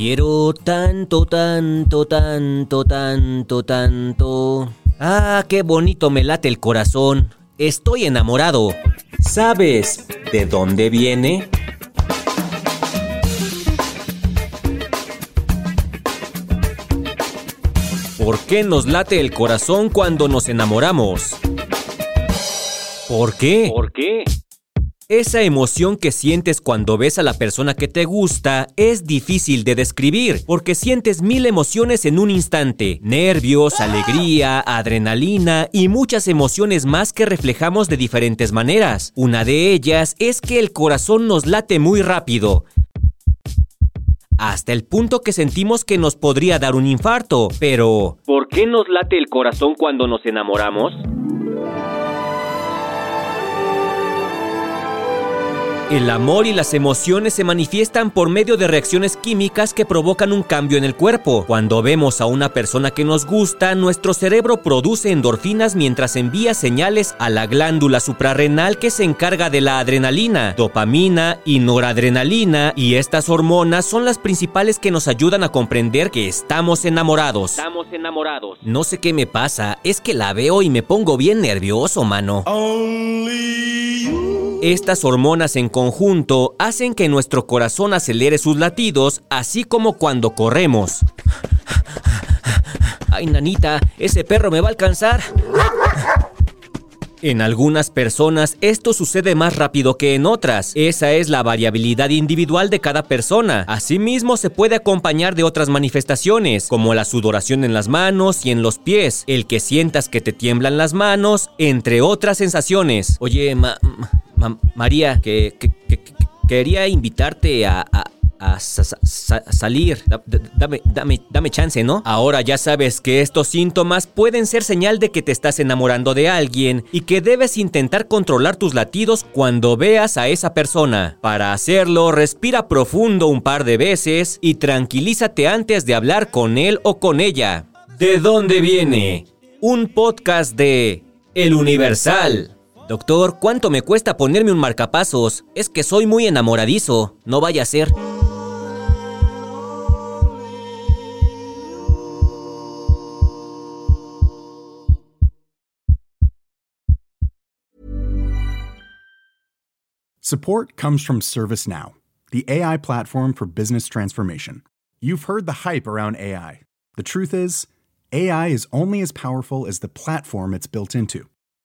quiero tanto, tanto, tanto, tanto, tanto. Ah, qué bonito me late el corazón. Estoy enamorado. ¿Sabes de dónde viene? ¿Por qué nos late el corazón cuando nos enamoramos? ¿Por qué? ¿Por qué? Esa emoción que sientes cuando ves a la persona que te gusta es difícil de describir, porque sientes mil emociones en un instante. Nervios, alegría, adrenalina y muchas emociones más que reflejamos de diferentes maneras. Una de ellas es que el corazón nos late muy rápido hasta el punto que sentimos que nos podría dar un infarto. Pero, ¿por qué nos late el corazón cuando nos enamoramos? El amor y las emociones se manifiestan por medio de reacciones químicas que provocan un cambio en el cuerpo. Cuando vemos a una persona que nos gusta, nuestro cerebro produce endorfinas mientras envía señales a la glándula suprarrenal que se encarga de la adrenalina, dopamina y noradrenalina, y estas hormonas son las principales que nos ayudan a comprender que estamos enamorados. Estamos enamorados. No sé qué me pasa, es que la veo y me pongo bien nervioso, mano. Estas hormonas en conjunto hacen que nuestro corazón acelere sus latidos, así como cuando corremos. Ay, nanita, ese perro me va a alcanzar. En algunas personas esto sucede más rápido que en otras. Esa es la variabilidad individual de cada persona. Asimismo se puede acompañar de otras manifestaciones, como la sudoración en las manos y en los pies, el que sientas que te tiemblan las manos, entre otras sensaciones. Oye, ma María, que, quería invitarte a, salir. dame, dame, dame chance, ¿no? Ahora ya sabes que estos síntomas pueden ser señal de que te estás enamorando de alguien y que debes intentar controlar tus latidos cuando veas a esa persona. Para hacerlo, respira profundo un par de veces y tranquilízate antes de hablar con él o con ella. ¿De dónde viene? Un podcast de El Universal. Doctor, ¿cuánto me cuesta ponerme un marcapasos? Es que soy muy enamoradizo. No vaya a ser. Support comes from ServiceNow, the AI platform for business transformation. You've heard the hype around AI. The truth is, AI is only as powerful as the platform it's built into.